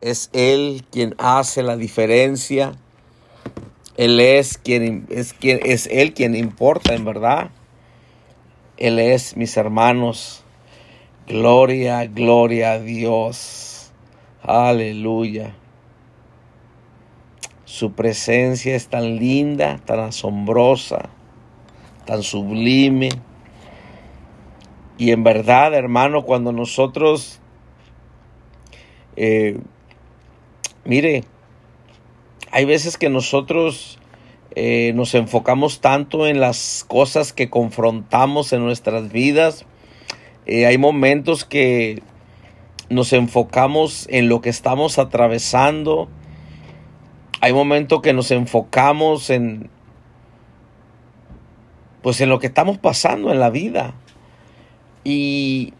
Es Él quien hace la diferencia. Él es quien es quien es Él quien importa en verdad. Él es, mis hermanos. Gloria, gloria a Dios. Aleluya. Su presencia es tan linda, tan asombrosa, tan sublime. Y en verdad, hermano, cuando nosotros, eh, mire, hay veces que nosotros eh, nos enfocamos tanto en las cosas que confrontamos en nuestras vidas. Eh, hay momentos que nos enfocamos en lo que estamos atravesando. Hay momentos que nos enfocamos en pues en lo que estamos pasando en la vida. Y,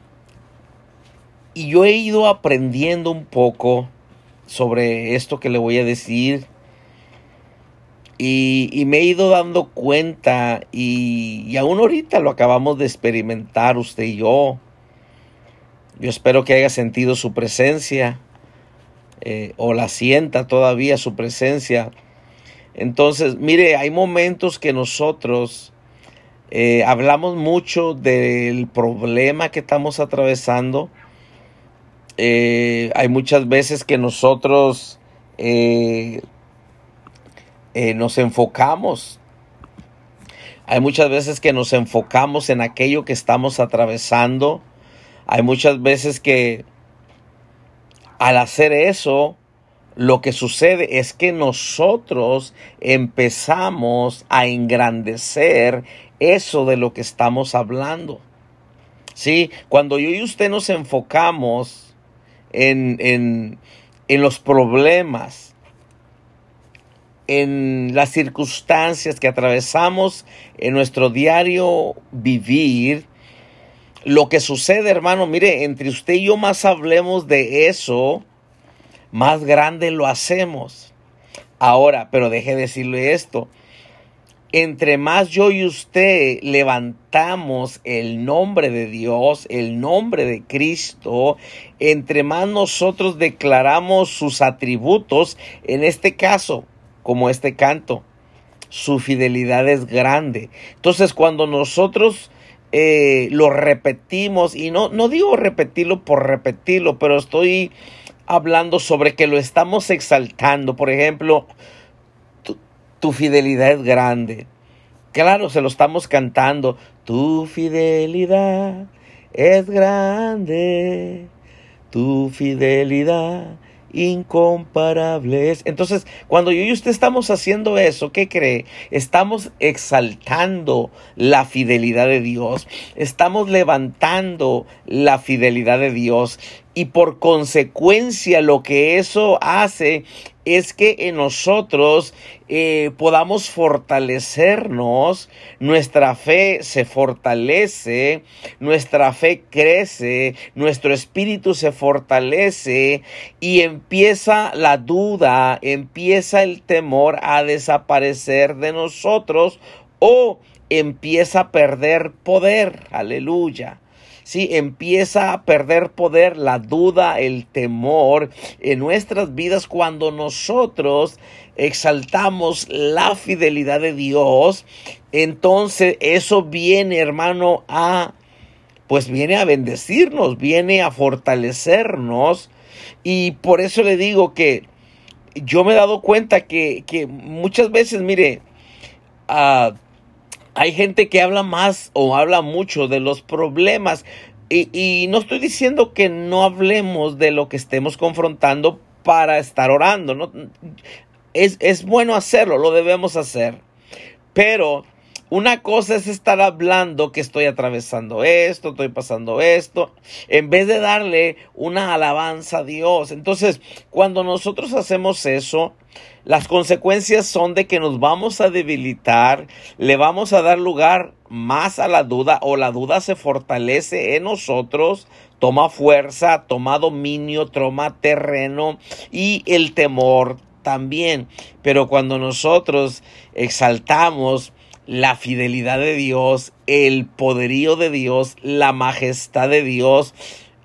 y yo he ido aprendiendo un poco sobre esto que le voy a decir y, me he ido dando cuenta y, aún ahorita lo acabamos de experimentar usted y yo. Yo espero que haya sentido su presencia eh, o la sienta todavía su presencia. Entonces, mire, hay momentos que nosotros eh, hablamos mucho del problema que estamos atravesando. Eh, hay muchas veces que nosotros eh, nos enfocamos. Hay muchas veces que nos enfocamos en aquello que estamos atravesando. Hay muchas veces que al hacer eso, lo que sucede es que nosotros empezamos a engrandecer eso de lo que estamos hablando. ¿Sí? Cuando yo y usted nos enfocamos en, en, en los problemas, en las circunstancias que atravesamos en nuestro diario vivir, lo que sucede, hermano, mire, entre usted y yo más hablemos de eso, más grande lo hacemos. Ahora, pero deje decirle esto, entre más yo y usted levantamos el nombre de Dios, el nombre de Cristo, entre más nosotros declaramos sus atributos, en este caso, como este canto. Su fidelidad es grande. Entonces cuando nosotros eh, lo repetimos, y no, no digo repetirlo por repetirlo, pero estoy hablando sobre que lo estamos exaltando. Por ejemplo, tu, fidelidad es grande. Claro, se lo estamos cantando. Tu fidelidad es grande. Tu fidelidad incomparables. Entonces, cuando yo y usted estamos haciendo eso, ¿qué cree? Estamos exaltando la fidelidad de Dios, estamos levantando la fidelidad de Dios y por consecuencia lo que eso hace es que en nosotros eh, podamos fortalecernos, nuestra fe se fortalece, nuestra fe crece, nuestro espíritu se fortalece y empieza la duda, empieza el temor a desaparecer de nosotros o empieza a perder poder. Aleluya. Si empieza a perder poder la duda, el temor en nuestras vidas cuando nosotros exaltamos la fidelidad de Dios. Entonces eso viene, hermano, a pues viene a bendecirnos, viene a fortalecernos. Y por eso le digo que yo me he dado cuenta que, que muchas veces, mire, uh, hay gente que habla más o habla mucho de los problemas. Y, no estoy diciendo que no hablemos de lo que estemos confrontando para estar orando. ¿no? Es, es bueno hacerlo, lo debemos hacer. Pero una cosa es estar hablando que estoy atravesando esto, estoy pasando esto, en vez de darle una alabanza a Dios. Entonces, cuando nosotros hacemos eso, las consecuencias son de que nos vamos a debilitar, le vamos a dar lugar más a la duda o la duda se fortalece en nosotros, toma fuerza, toma dominio, toma terreno y el temor también. Pero cuando nosotros exaltamos, la fidelidad de Dios, el poderío de Dios, la majestad de Dios,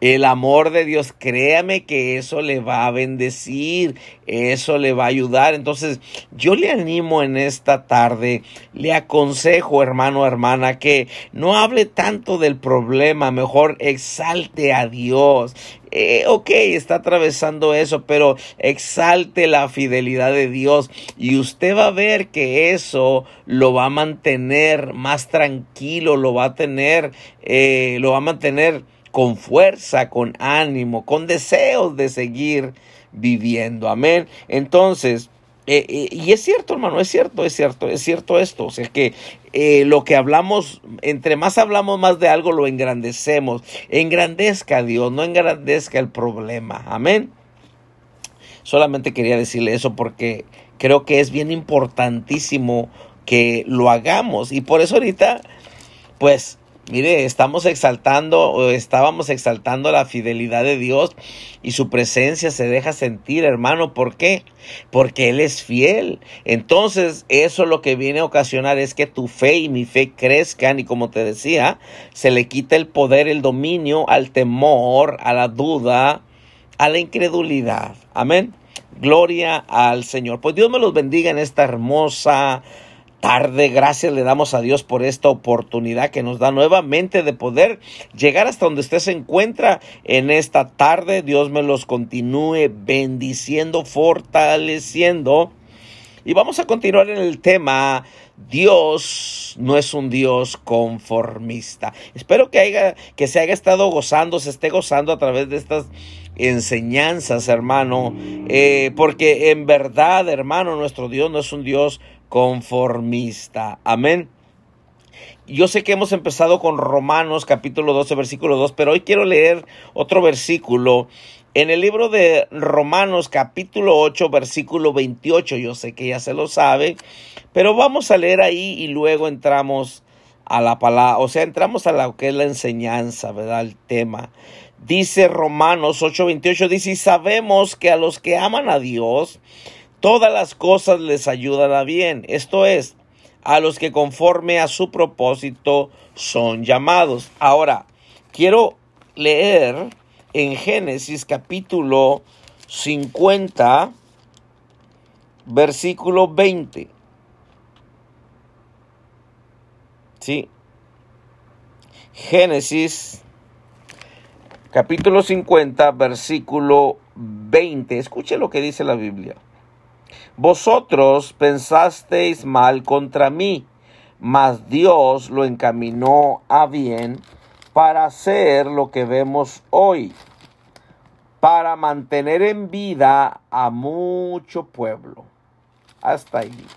el amor de Dios, créame que eso le va a bendecir, eso le va a ayudar. Entonces, yo le animo en esta tarde, le aconsejo, hermano, hermana, que no hable tanto del problema, mejor exalte a Dios. Eh, ok, está atravesando eso, pero exalte la fidelidad de Dios y usted va a ver que eso lo va a mantener más tranquilo, lo va a tener, eh, lo va a mantener con fuerza, con ánimo, con deseos de seguir viviendo. Amén. Entonces, eh, eh, y es cierto, hermano, es cierto, es cierto, es cierto esto. O sea que eh, lo que hablamos, entre más hablamos más de algo, lo engrandecemos. Engrandezca a Dios, no engrandezca el problema. Amén. Solamente quería decirle eso porque creo que es bien importantísimo que lo hagamos. Y por eso ahorita, pues Mire, estamos exaltando o estábamos exaltando la fidelidad de Dios y su presencia se deja sentir, hermano. ¿Por qué? Porque Él es fiel. Entonces, eso lo que viene a ocasionar es que tu fe y mi fe crezcan y como te decía, se le quita el poder, el dominio al temor, a la duda, a la incredulidad. Amén. Gloria al Señor. Pues Dios me los bendiga en esta hermosa tarde. Gracias le damos a Dios por esta oportunidad que nos da nuevamente de poder llegar hasta donde usted se encuentra en esta tarde. Dios me los continúe bendiciendo, fortaleciendo. Y vamos a continuar en el tema. Dios no es un Dios conformista. Espero que, haya, que se haya estado gozando, se esté gozando a través de estas enseñanzas, hermano. Eh, porque en verdad, hermano, nuestro Dios no es un Dios conformista. Amén. Yo sé que hemos empezado con Romanos capítulo 12 versículo 2, pero hoy quiero leer otro versículo en el libro de Romanos capítulo 8 versículo 28. Yo sé que ya se lo sabe, pero vamos a leer ahí y luego entramos a la palabra, o sea, entramos a lo que es la enseñanza, ¿verdad? El tema. Dice Romanos 8:28, dice, y sabemos que a los que aman a Dios, todas las cosas les ayudan a bien. Esto es, a los que conforme a su propósito son llamados. Ahora, quiero leer en Génesis capítulo 50, versículo 20. Sí. Génesis capítulo 50, versículo 20. Escuche lo que dice la Biblia. Vosotros pensasteis mal contra mí, mas Dios lo encaminó a bien para hacer lo que vemos hoy, para mantener en vida a mucho pueblo. Hasta ahí.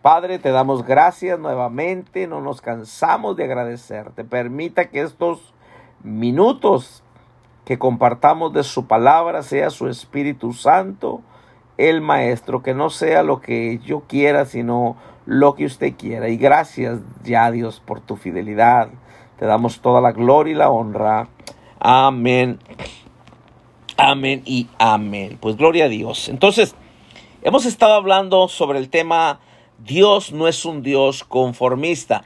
Padre, te damos gracias nuevamente, no nos cansamos de agradecerte. Permita que estos minutos que compartamos de su palabra sea su Espíritu Santo el maestro, que no sea lo que yo quiera, sino lo que usted quiera. Y gracias ya Dios por tu fidelidad. Te damos toda la gloria y la honra. Amén. Amén y amén. Pues gloria a Dios. Entonces, hemos estado hablando sobre el tema Dios no es un Dios conformista.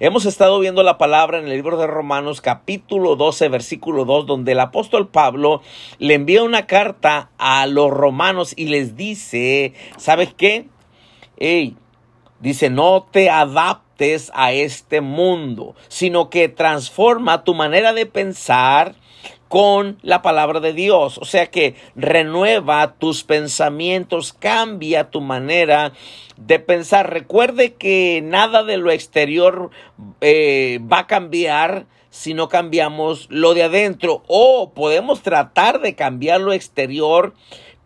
Hemos estado viendo la palabra en el libro de Romanos capítulo 12 versículo 2 donde el apóstol Pablo le envía una carta a los romanos y les dice, ¿sabes qué? Hey, dice, no te adaptes a este mundo, sino que transforma tu manera de pensar con la palabra de Dios. O sea que renueva tus pensamientos, cambia tu manera de pensar. Recuerde que nada de lo exterior eh, va a cambiar si no cambiamos lo de adentro. O podemos tratar de cambiar lo exterior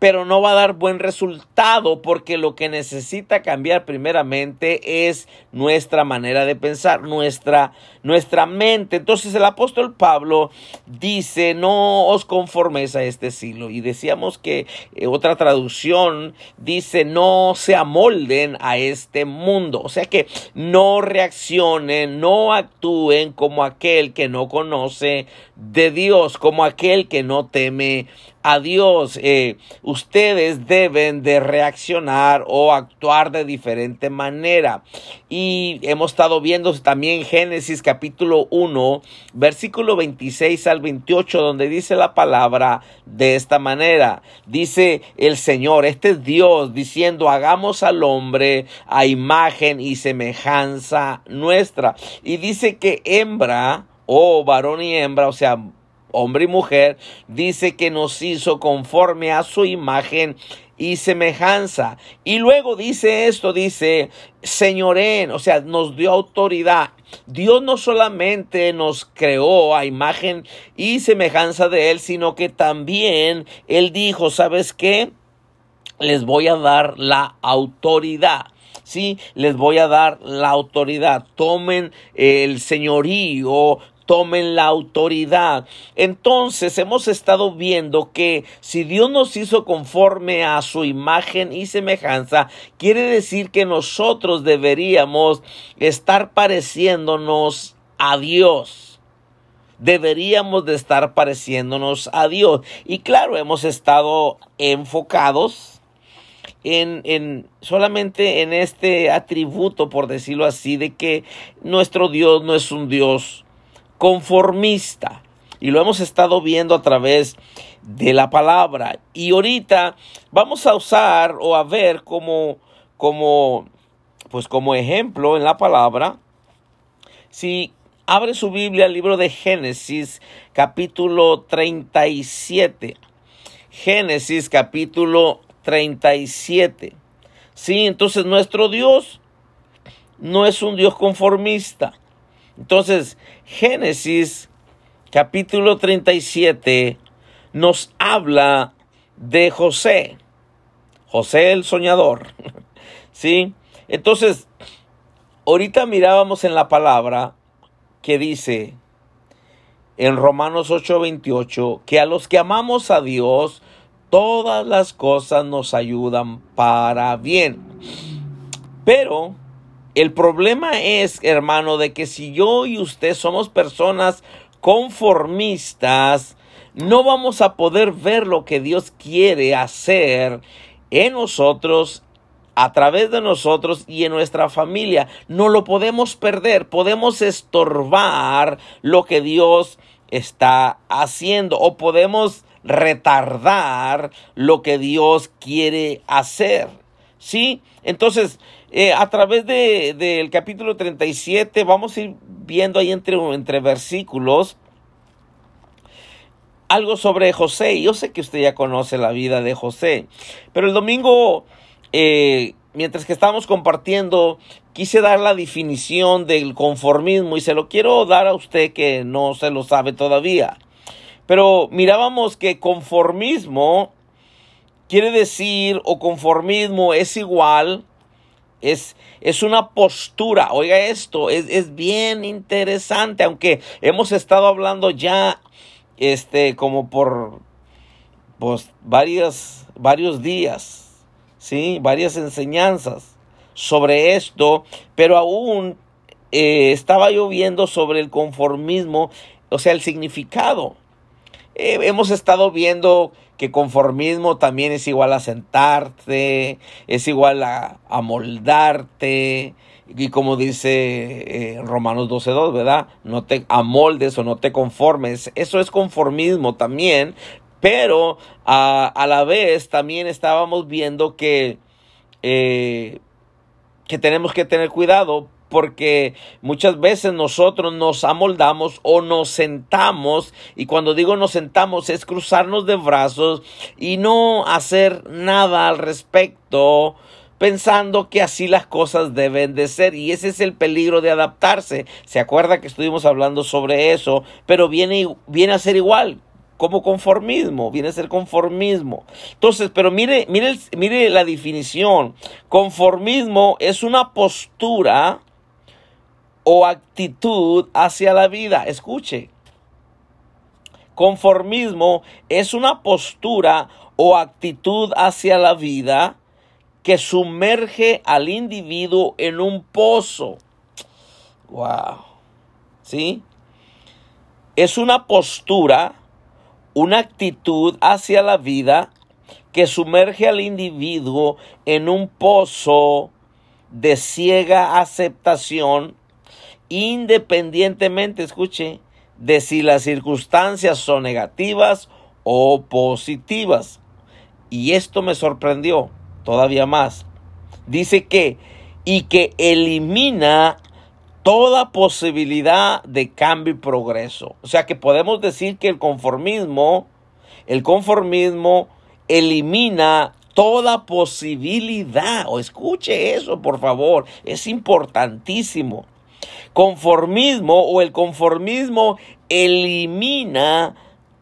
pero no va a dar buen resultado porque lo que necesita cambiar primeramente es nuestra manera de pensar, nuestra, nuestra mente. Entonces el apóstol Pablo dice, no os conforméis a este siglo. Y decíamos que eh, otra traducción dice, no se amolden a este mundo. O sea que no reaccionen, no actúen como aquel que no conoce de Dios, como aquel que no teme a Dios, eh, ustedes deben de reaccionar o actuar de diferente manera. Y hemos estado viendo también Génesis capítulo 1, versículo 26 al 28, donde dice la palabra de esta manera. Dice el Señor, este es Dios, diciendo, hagamos al hombre a imagen y semejanza nuestra. Y dice que hembra, o varón y hembra, o sea, hombre y mujer, dice que nos hizo conforme a su imagen y semejanza. Y luego dice esto, dice, señoren, o sea, nos dio autoridad. Dios no solamente nos creó a imagen y semejanza de Él, sino que también Él dijo, ¿sabes qué? Les voy a dar la autoridad. Sí, les voy a dar la autoridad. Tomen el señorío tomen la autoridad. Entonces hemos estado viendo que si Dios nos hizo conforme a su imagen y semejanza, quiere decir que nosotros deberíamos estar pareciéndonos a Dios deberíamos de estar pareciéndonos a Dios. Y claro, hemos estado enfocados en, en, solamente en este atributo, por decirlo así, de que nuestro Dios no es un Dios conformista. Y lo hemos estado viendo a través de la palabra. Y ahorita vamos a usar o a ver como, como, pues como ejemplo en la palabra. Si abre su Biblia al libro de Génesis, capítulo 37. Génesis, capítulo 37. Sí, entonces nuestro Dios no es un Dios conformista. Entonces, Génesis capítulo 37 nos habla de José, José el soñador. ¿Sí? Entonces, ahorita mirábamos en la palabra que dice en Romanos 8:28 que a los que amamos a Dios, todas las cosas nos ayudan para bien. Pero el problema es, hermano, de que si yo y usted somos personas conformistas, no vamos a poder ver lo que Dios quiere hacer en nosotros, a través de nosotros y en nuestra familia. No lo podemos perder, podemos estorbar lo que Dios está haciendo o podemos retardar lo que Dios quiere hacer. ¿Sí? Entonces, eh, a través del de, capítulo 37 vamos a ir viendo ahí entre, entre versículos algo sobre José. Yo sé que usted ya conoce la vida de José, pero el domingo, eh, mientras que estábamos compartiendo, quise dar la definición del conformismo y se lo quiero dar a usted que no se lo sabe todavía. Pero mirábamos que conformismo quiere decir o conformismo es igual es, es una postura, oiga esto, es, es, bien interesante, aunque hemos estado hablando ya, este, como por, pues, varios, varios días, ¿sí? Varias enseñanzas sobre esto, pero aún eh, estaba yo viendo sobre el conformismo, o sea, el significado. Eh, hemos estado viendo que conformismo también es igual a sentarte, es igual a, amoldarte, y como dice eh, Romanos 12.2, ¿verdad? No te amoldes o no te conformes. Eso es conformismo también, pero a, la vez también estábamos viendo que, eh, que tenemos que tener cuidado porque muchas veces nosotros nos amoldamos o nos sentamos y cuando digo nos sentamos es cruzarnos de brazos y no hacer nada al respecto pensando que así las cosas deben de ser y ese es el peligro de adaptarse. Se acuerda que estuvimos hablando sobre eso, pero viene, viene a ser igual como conformismo, viene a ser conformismo. Entonces, pero mire, mire, mire la definición. Conformismo es una postura o actitud hacia la vida. Escuche, conformismo es una postura o actitud hacia la vida que sumerge al individuo en un pozo. Wow. ¿Sí? Es una postura una actitud hacia la vida que sumerge al individuo en un pozo de ciega aceptación, independientemente, escuche, de si las circunstancias son negativas o positivas. Y esto me sorprendió todavía más. Dice que, y que elimina toda posibilidad de cambio y progreso. O sea que podemos decir que el conformismo, el conformismo elimina toda posibilidad. O escuche eso, por favor, es importantísimo. Conformismo o el conformismo elimina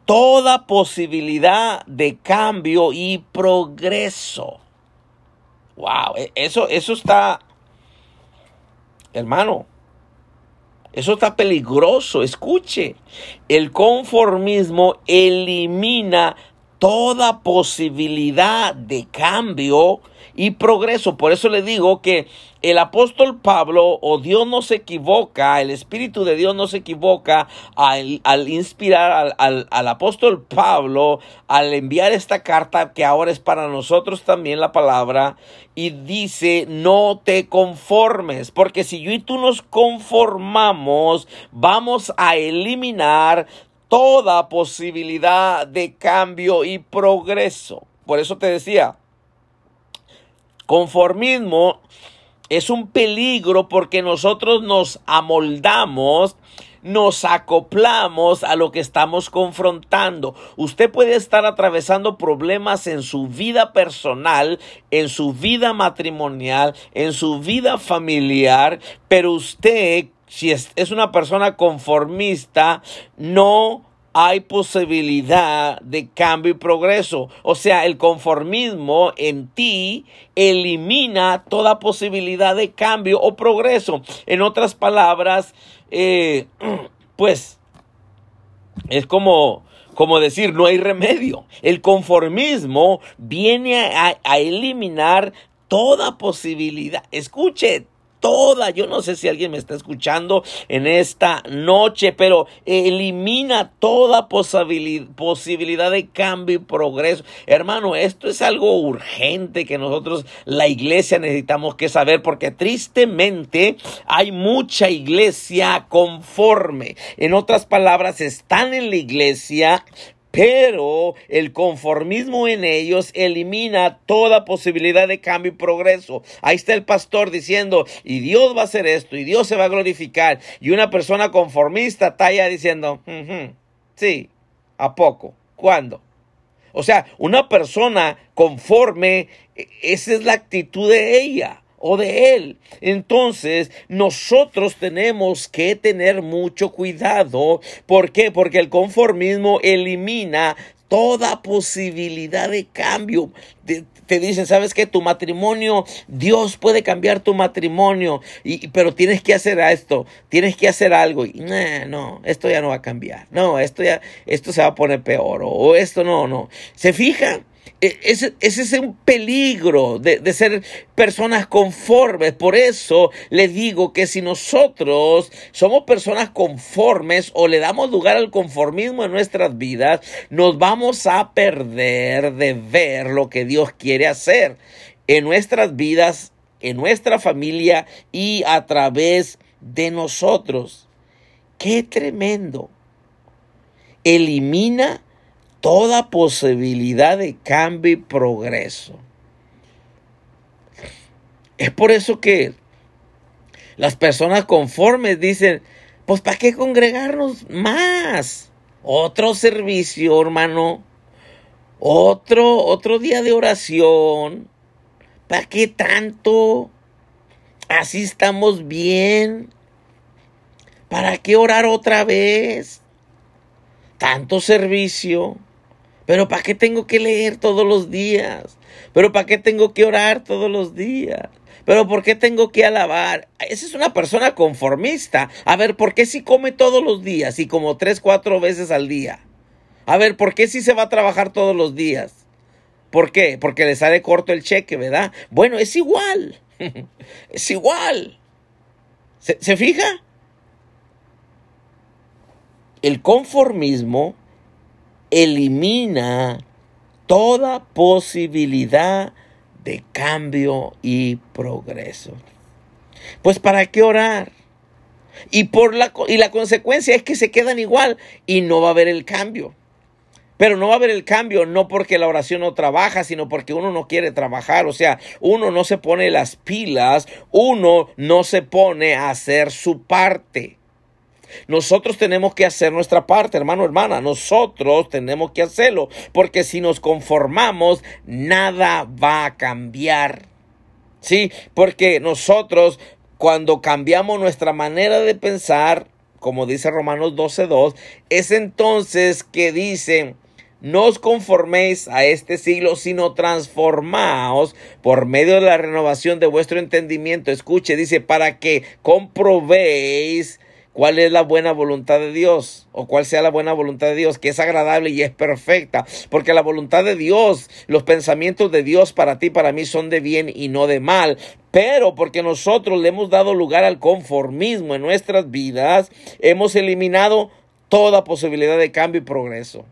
toda posibilidad de cambio y progreso. Wow, e, eso, eso está, hermano, eso está peligroso. Escuche, el conformismo elimina toda posibilidad de cambio y progreso. Por eso le digo que el apóstol Pablo, o Dios no se equivoca, el Espíritu de Dios no se equivoca al, inspirar al, al, apóstol Pablo, al enviar esta carta que ahora es para nosotros también la palabra, y dice, no te conformes, porque si yo y tú nos conformamos, vamos a eliminar toda posibilidad de cambio y progreso. Por eso te decía, conformismo es un peligro porque nosotros nos amoldamos nos acoplamos a lo que estamos confrontando. Usted puede estar atravesando problemas en su vida personal, en su vida matrimonial, en su vida familiar, pero usted si es, una persona conformista, no hay posibilidad de cambio y progreso. O sea, el conformismo en ti elimina toda posibilidad de cambio o progreso. En otras palabras, eh, pues es como, como decir, no hay remedio. El conformismo viene a, a eliminar toda posibilidad. Escuche, toda, yo no sé si alguien me está escuchando en esta noche, pero elimina toda posibilidad de cambio y progreso. Hermano, esto es algo urgente que nosotros, la iglesia, necesitamos que saber, porque tristemente hay mucha iglesia conforme. En otras palabras, están en la iglesia, pero el conformismo en ellos elimina toda posibilidad de cambio y progreso. Ahí está el pastor diciendo, y Dios va a hacer esto, y Dios se va a glorificar. Y una persona conformista está allá diciendo, sí, ¿a poco? ¿Cuándo? O sea, una persona conforme, e, esa es la actitud de ella o de él. Entonces, nosotros tenemos que tener mucho cuidado. ¿Por qué? Porque el conformismo elimina toda posibilidad de cambio. Te, dicen, ¿sabes qué? Tu matrimonio, Dios puede cambiar tu matrimonio, y, pero tienes que hacer esto, tienes que hacer algo. Y no, esto ya no va a cambiar. No, esto ya, esto se va a poner peor. O, esto no, no. ¿Se fijan? E, ese, es un peligro de, de, ser personas conformes. Por eso le digo que si nosotros somos personas conformes o le damos lugar al conformismo en nuestras vidas, nos vamos a perder de ver lo que Dios quiere hacer en nuestras vidas, en nuestra familia y a través de nosotros. Qué tremendo. Elimina toda posibilidad de cambio y progreso. Es por eso que las personas conformes dicen, pues ¿para qué congregarnos más? Otro servicio, hermano. Otro, otro día de oración. ¿Para qué tanto? Así estamos bien. ¿Para qué orar otra vez? Tanto servicio. Pero ¿para qué tengo que leer todos los días? ¿Pero para qué tengo que orar todos los días? ¿Pero por qué tengo que alabar? Esa es una persona conformista. A ver, ¿por qué si come todos los días y como tres, cuatro veces al día? A ver, ¿por qué si se va a trabajar todos los días? ¿Por qué? Porque le sale corto el cheque, ¿verdad? Bueno, es igual. es igual. ¿Se, ¿Se fija? El conformismo elimina toda posibilidad de cambio y progreso. Pues ¿para qué orar? Y, por la, y la consecuencia es que se quedan igual y no va a haber el cambio. Pero no va a haber el cambio, no porque la oración no trabaja, sino porque uno no quiere trabajar. O sea, uno no se pone las pilas, uno no se pone a hacer su parte. Nosotros tenemos que hacer nuestra parte, hermano, hermana. Nosotros tenemos que hacerlo, porque si nos conformamos, nada va a cambiar. Sí, porque nosotros cuando cambiamos nuestra manera de pensar, como dice Romanos 12:2, es entonces que dice, no os conforméis a este siglo, sino transformaos por medio de la renovación de vuestro entendimiento. Escuche, dice, para que comprobéis cuál es la buena voluntad de Dios o cuál sea la buena voluntad de Dios, que es agradable y es perfecta, porque la voluntad de Dios, los pensamientos de Dios para ti, para mí son de bien y no de mal, pero porque nosotros le hemos dado lugar al conformismo en nuestras vidas, hemos eliminado toda posibilidad de cambio y progreso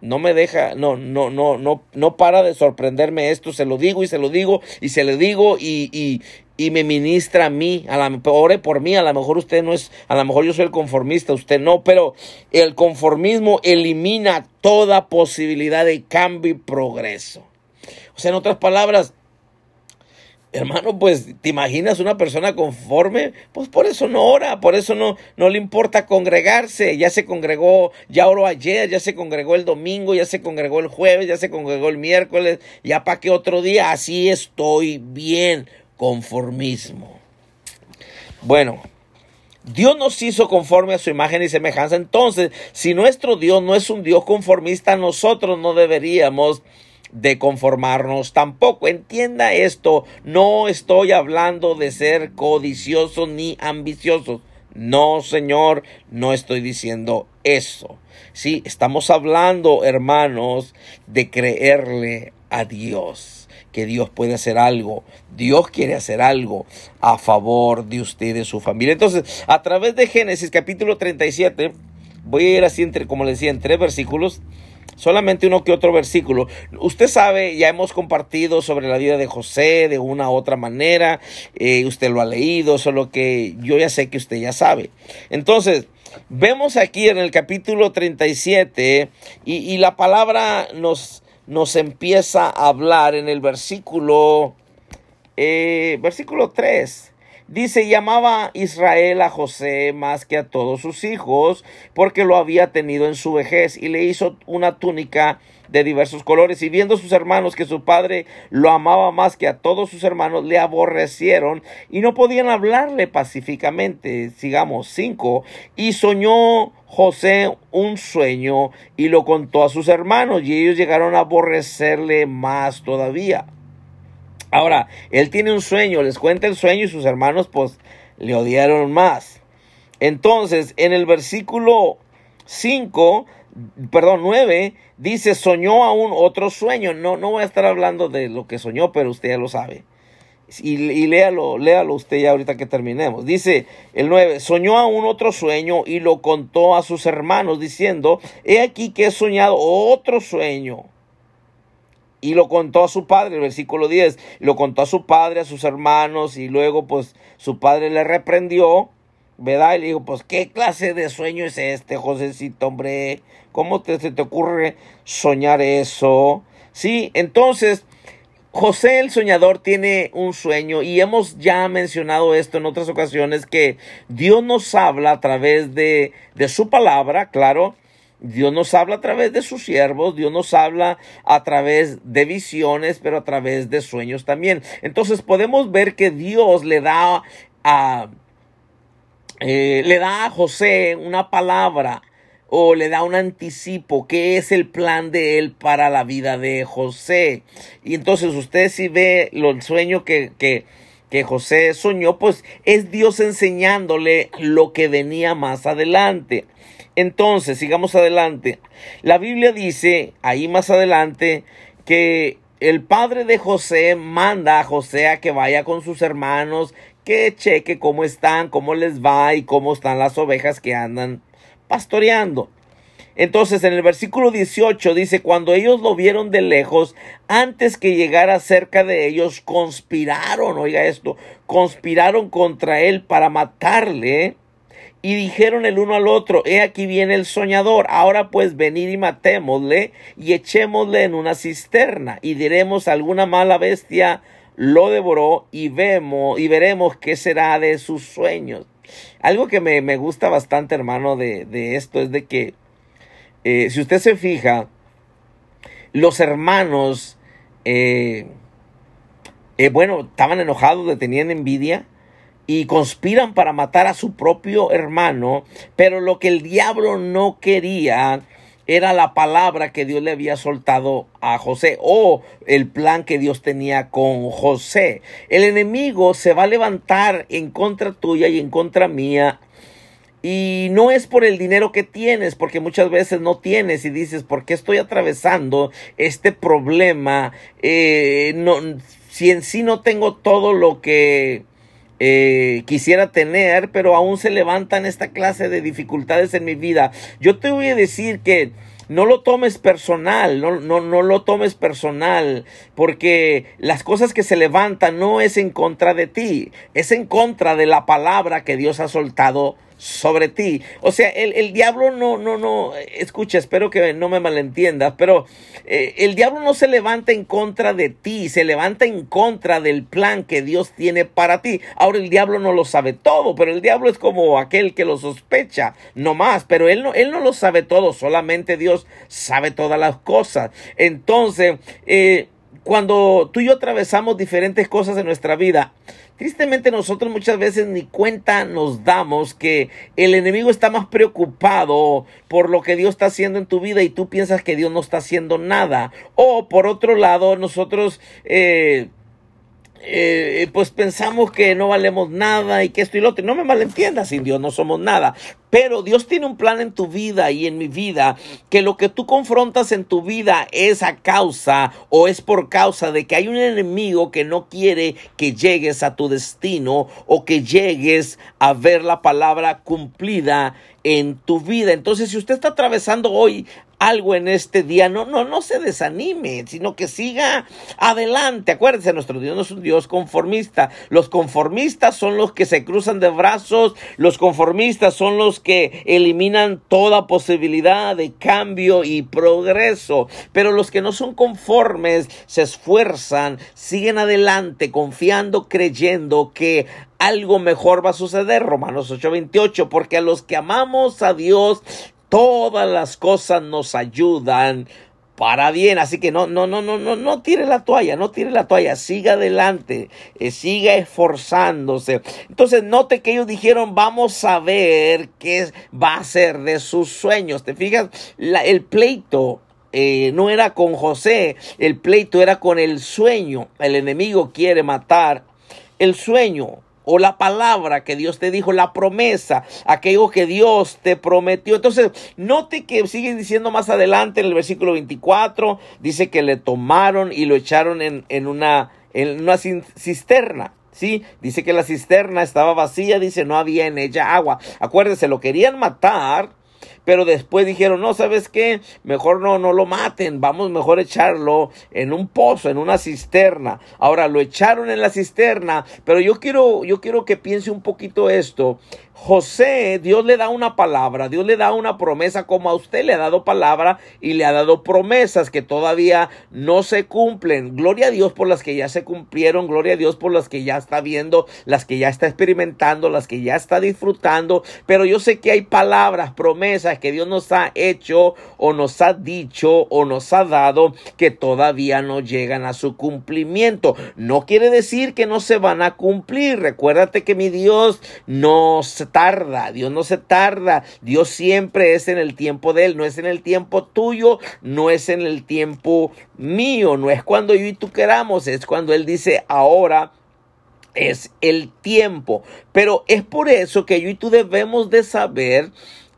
no me deja, no, no, no, no, no para de sorprenderme esto, se lo digo y se lo digo y se lo digo y, y, y me ministra a mí, a la, ore por mí, a lo mejor usted no es, a lo mejor yo soy el conformista, usted no, pero el conformismo elimina toda posibilidad de cambio y progreso. O sea, en otras palabras, Hermano, pues te imaginas una persona conforme, pues por eso no ora, por eso no, no le importa congregarse, ya se congregó, ya oró ayer, ya se congregó el domingo, ya se congregó el jueves, ya se congregó el miércoles, ya para que otro día, así estoy bien, conformismo. Bueno, Dios nos hizo conforme a su imagen y semejanza, entonces si nuestro Dios no es un Dios conformista, nosotros no deberíamos de conformarnos tampoco. Entienda esto, no estoy hablando de ser codiciosos ni ambiciosos. No, Señor, no estoy diciendo eso. Sí, estamos hablando, hermanos, de creerle a Dios, que Dios puede hacer algo. Dios quiere hacer algo a favor de usted y su familia. Entonces, a través de Génesis capítulo 37, voy a ir así entre, como le decía, en tres versículos solamente uno que otro versículo. Usted sabe, ya hemos compartido sobre la vida de José de una u otra manera, eh, usted lo ha leído, solo que yo ya sé que usted ya sabe. Entonces, vemos aquí en el capítulo 37 y, y la palabra nos, nos empieza a hablar en el versículo, eh, versículo 3. Dice, llamaba Israel a José más que a todos sus hijos, porque lo había tenido en su vejez, y le hizo una túnica de diversos colores, y viendo sus hermanos que su padre lo amaba más que a todos sus hermanos, le aborrecieron y no podían hablarle pacíficamente. Sigamos, cinco. Y soñó José un sueño y lo contó a sus hermanos, y ellos llegaron a aborrecerle más todavía. Ahora, él tiene un sueño, les cuenta el sueño y sus hermanos pues le odiaron más. Entonces, en el versículo 5, perdón, 9, dice, soñó aún otro sueño. No, no voy a estar hablando de lo que soñó, pero usted ya lo sabe. Y, y, léalo, léalo usted ya ahorita que terminemos. Dice el 9, soñó aún otro sueño y lo contó a sus hermanos diciendo, he aquí que he soñado otro sueño y lo contó a su padre, el versículo 10, lo contó a su padre, a sus hermanos, y luego pues su padre le reprendió, ¿verdad? Y le dijo, pues, ¿qué clase de sueño es este, Josécito, hombre? ¿Cómo te, se te ocurre soñar eso? Sí, entonces, José el soñador tiene un sueño y hemos ya mencionado esto en otras ocasiones que Dios nos habla a través de, de su palabra, claro, Dios nos habla a través de sus siervos, Dios nos habla a través de visiones, pero a través de sueños también. Entonces podemos ver que Dios le da a, eh, le da a José una palabra o le da un anticipo, que es el plan de él para la vida de José. Y entonces usted si ve el sueño que, que, que José soñó, pues es Dios enseñándole lo que venía más adelante. Entonces, sigamos adelante. La Biblia dice, ahí más adelante, que el padre de José manda a José a que vaya con sus hermanos, que cheque cómo están, cómo les va y cómo están las ovejas que andan pastoreando. Entonces en el versículo 18 dice, cuando ellos lo vieron de lejos, antes que llegara cerca de ellos, conspiraron, oiga esto, conspiraron contra él para matarle. Y dijeron el uno al otro, he aquí viene el soñador, ahora pues venid y matémosle y echémosle en una cisterna y diremos alguna mala bestia lo devoró y vemos y veremos qué será de sus sueños. Algo que me, gusta bastante, hermano, de, de, esto es de que eh, si usted se fija, los hermanos, eh, eh, bueno, estaban enojados, tenían envidia y conspiran para matar a su propio hermano, pero lo que el diablo no quería era la palabra que Dios le había soltado a José o el plan que Dios tenía con José. El enemigo se va a levantar en contra tuya y en contra mía y no es por el dinero que tienes, porque muchas veces no tienes y dices, ¿por qué estoy atravesando este problema? Eh, no, si en sí no tengo todo lo que eh, quisiera tener, pero aún se levantan esta clase de dificultades en mi vida. Yo te voy a decir que no lo tomes personal, no, no, no lo tomes personal, porque las cosas que se levantan no es en contra de ti, es en contra de la palabra que Dios ha soltado sobre ti. O sea, el, el, diablo no, no, no, escucha, espero que no me malentiendas, pero eh, el diablo no se levanta en contra de ti, se levanta en contra del plan que Dios tiene para ti. Ahora el diablo no lo sabe todo, pero el diablo es como aquel que lo sospecha, no más, pero él no, él no lo sabe todo, solamente Dios sabe todas las cosas. Entonces, eh, cuando tú y yo atravesamos diferentes cosas en nuestra vida, Tristemente nosotros muchas veces ni cuenta nos damos que el enemigo está más preocupado por lo que Dios está haciendo en tu vida y tú piensas que Dios no está haciendo nada. O por otro lado, nosotros eh, eh, pues pensamos que no valemos nada y que esto y lo otro. No me malentiendas, sin Dios no somos nada. Pero Dios tiene un plan en tu vida y en mi vida que lo que tú confrontas en tu vida es a causa o es por causa de que hay un enemigo que no quiere que llegues a tu destino o que llegues a ver la palabra cumplida en tu vida. Entonces, si usted está atravesando hoy algo en este día, no, no, no se desanime, sino que siga adelante. Acuérdense, nuestro Dios no es un Dios conformista. Los conformistas son los que se cruzan de brazos, los conformistas son los que eliminan toda posibilidad de cambio y progreso. Pero los que no son conformes se esfuerzan, siguen adelante, confiando, creyendo que algo mejor va a suceder. Romanos 8:28, porque a los que amamos a Dios, todas las cosas nos ayudan para bien. Así que no, no, no, no, no, no tire la toalla, no tire la toalla, siga adelante, eh, siga esforzándose. Entonces note que ellos dijeron, vamos a ver qué va a ser de sus sueños. ¿Te fijas? el pleito eh, no era con José, el pleito era con el sueño. El enemigo quiere matar el sueño o la palabra que Dios te dijo, la promesa, aquello que Dios te prometió. Entonces, note que sigue diciendo más adelante en el versículo 24, dice que le tomaron y lo echaron en, en una, en una cisterna. Sí, dice que la cisterna estaba vacía, dice no había en ella agua. Acuérdense, lo querían matar, pero después dijeron, no, ¿sabes qué? Mejor no, no lo maten, vamos mejor echarlo en un pozo, en una cisterna. Ahora lo echaron en la cisterna, pero yo quiero, yo quiero que piense un poquito esto. José, Dios le da una palabra, Dios le da una promesa como a usted le ha dado palabra y le ha dado promesas que todavía no se cumplen. Gloria a Dios por las que ya se cumplieron, gloria a Dios por las que ya está viendo, las que ya está experimentando, las que ya está disfrutando, pero yo sé que hay palabras, promesas que Dios nos ha hecho o nos ha dicho o nos ha dado que todavía no llegan a su cumplimiento. No quiere decir que no se van a cumplir. Recuérdate que mi Dios no se tarda, Dios no se tarda, Dios siempre es en el tiempo de Él, no es en el tiempo tuyo, no es en el tiempo mío, no es cuando yo y tú queramos, es cuando Él dice ahora es el tiempo. Pero es por eso que yo y tú debemos de saber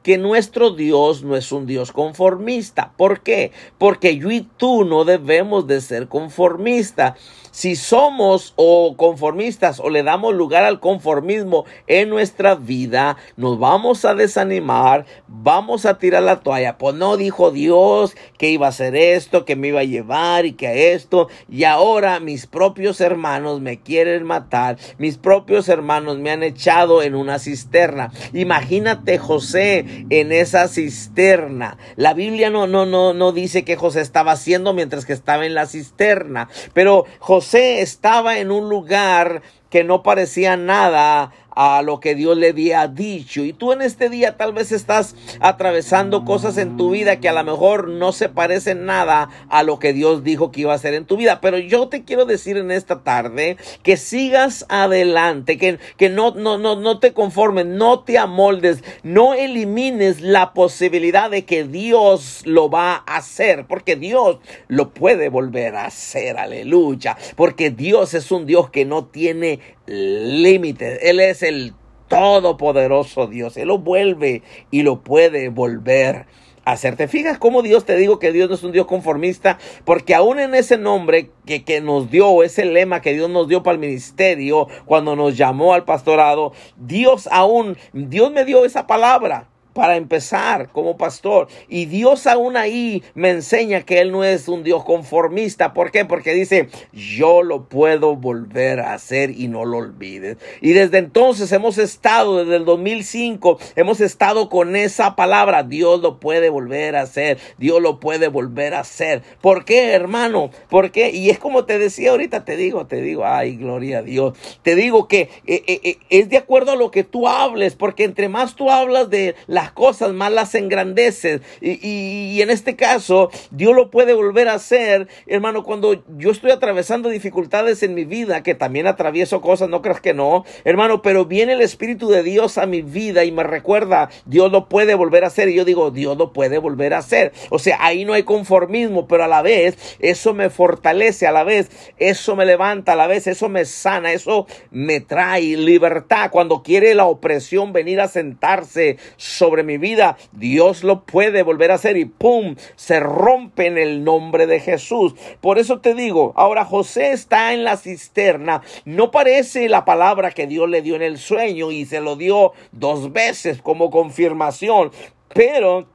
que nuestro Dios no es un Dios conformista. ¿Por qué? Porque yo y tú no debemos de ser conformistas. Si somos o conformistas o le damos lugar al conformismo en nuestra vida, nos vamos a desanimar, vamos a tirar la toalla. Pues no dijo Dios que iba a hacer esto, que me iba a llevar y que esto. Y ahora mis propios hermanos me quieren matar. Mis propios hermanos me han echado en una cisterna. Imagínate José en esa cisterna. La Biblia no, no, no, no dice que José estaba haciendo mientras que estaba en la cisterna. Pero José José estaba en un lugar que no parecía nada a lo que Dios le había dicho. Y tú en este día tal vez estás atravesando cosas en tu vida que a lo mejor no se parecen nada a lo que Dios dijo que iba a hacer en tu vida. Pero yo te quiero decir en esta tarde que sigas adelante, que, que no, no, no, no te conformes, no te amoldes, no elimines la posibilidad de que Dios lo va a hacer, porque Dios lo puede volver a hacer, aleluya, porque Dios es un Dios que no tiene límites. Él es el todopoderoso Dios. Él lo vuelve y lo puede volver a hacer. ¿Te fijas cómo Dios te digo que Dios no es un Dios conformista? Porque aún en ese nombre que, que nos dio, ese lema que Dios nos dio para el ministerio, cuando nos llamó al pastorado, Dios aún, Dios me dio esa palabra para empezar como pastor. Y Dios aún ahí me enseña que Él no es un Dios conformista. ¿Por qué? Porque dice, yo lo puedo volver a hacer y no lo olvides. Y desde entonces hemos estado, desde el 2005, hemos estado con esa palabra. Dios lo puede volver a hacer. Dios lo puede volver a hacer. ¿Por qué, hermano? ¿Por qué? Y es como te decía ahorita, te digo, te digo, ay, gloria a Dios. Te digo que eh, eh, eh, es de acuerdo a lo que tú hables, porque entre más tú hablas de la las cosas, más las engrandeces. Y, y, en este caso, Dios lo puede volver a hacer, hermano, cuando yo estoy atravesando dificultades en mi vida, que también atravieso cosas, no creas que no, hermano, pero viene el Espíritu de Dios a mi vida y me recuerda, Dios lo puede volver a hacer. Y yo digo, Dios lo puede volver a hacer. O sea, ahí no hay conformismo, pero a la vez eso me fortalece, a la vez eso me levanta, a la vez eso me sana, eso me trae libertad. Cuando quiere la opresión venir a sentarse sobre sobre mi vida, Dios lo puede volver a hacer y ¡pum! se rompe en el nombre de Jesús. Por eso te digo, ahora José está en la cisterna, no parece la palabra que Dios le dio en el sueño y se lo dio dos veces como confirmación, pero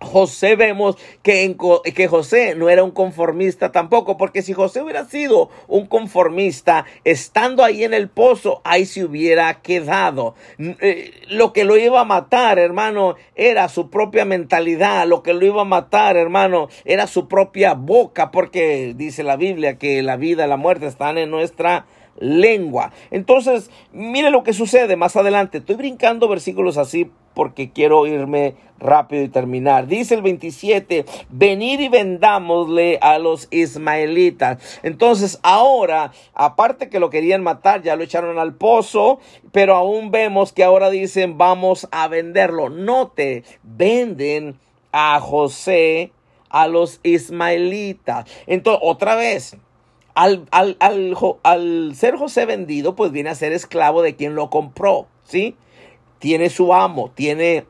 José vemos que, que, José no era un conformista tampoco, porque si José hubiera sido un conformista, estando ahí en el pozo, ahí se hubiera quedado. Eh, lo que lo iba a matar, hermano, era su propia mentalidad, lo que lo iba a matar, hermano, era su propia boca, porque dice la Biblia que la vida y la muerte están en nuestra lengua. Entonces, mire lo que sucede más adelante. Estoy brincando versículos así porque quiero irme rápido y terminar. Dice el 27, venir y vendámosle a los ismaelitas. Entonces ahora, aparte que lo querían matar, ya lo echaron al pozo, pero aún vemos que ahora dicen vamos a venderlo. Note, venden a José a los ismaelitas. Entonces, otra vez, al, al, al, ser José vendido, pues viene a ser esclavo de quien lo compró, ¿sí? tiene su amo, tiene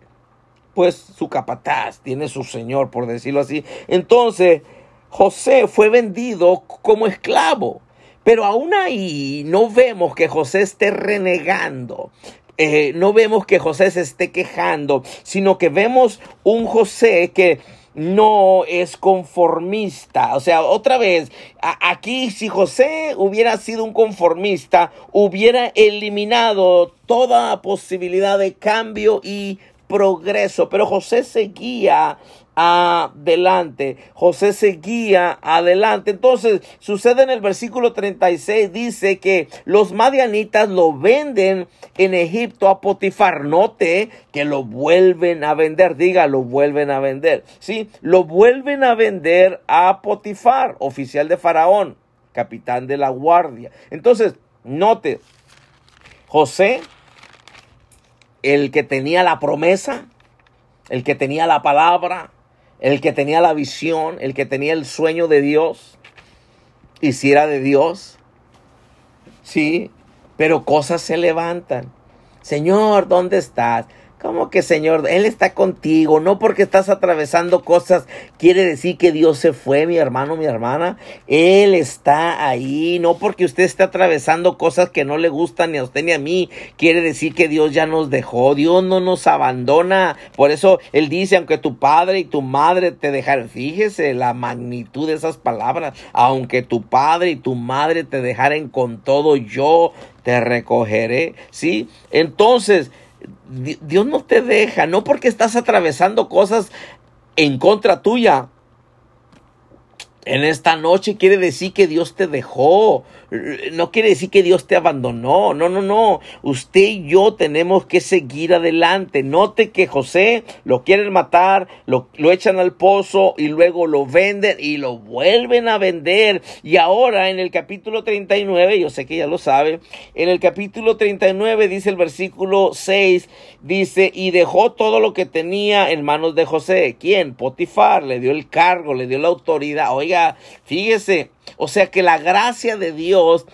pues su capataz, tiene su señor, por decirlo así. Entonces, José fue vendido como esclavo. Pero aún ahí no vemos que José esté renegando. Eh, no vemos que José se esté quejando, sino que vemos un José que no es conformista. O sea, otra vez, aquí si José hubiera sido un conformista, hubiera eliminado toda posibilidad de cambio y progreso. Pero José seguía adelante. José seguía adelante. Entonces, sucede en el versículo 36, dice que los madianitas lo venden en Egipto a Potifar. Note que lo vuelven a vender. Diga, lo vuelven a vender. Sí, lo vuelven a vender a Potifar, oficial de Faraón, capitán de la guardia. Entonces, note, José, el que tenía la promesa, el que tenía la palabra, el que tenía la visión, el que tenía el sueño de Dios, hiciera de Dios. Sí, pero cosas se levantan. Señor, ¿dónde estás? ¿Cómo que Señor? Él está contigo, no porque estás atravesando cosas quiere decir que Dios se fue, mi hermano, mi hermana. Él está ahí, no porque usted esté atravesando cosas que no le gustan ni a usted ni a mí, quiere decir que Dios ya nos dejó, Dios no nos abandona. Por eso Él dice, aunque tu padre y tu madre te dejaran, fíjese la magnitud de esas palabras, aunque tu padre y tu madre te dejaren con todo, yo te recogeré, ¿sí? Entonces, Dios no te deja, no porque estás atravesando cosas en contra tuya, en esta noche quiere decir que Dios te dejó, no quiere decir que Dios te abandonó, no, no, no, usted y yo tenemos que seguir adelante. Note que José lo quieren matar, lo, lo echan al pozo y luego lo venden y lo vuelven a vender. Y ahora en el capítulo 39, yo sé que ya lo sabe, en el capítulo 39 dice el versículo 6, dice, y dejó todo lo que tenía en manos de José. ¿Quién? Potifar, le dio el cargo, le dio la autoridad. Oiga, fíjese, o sea que la gracia de Dios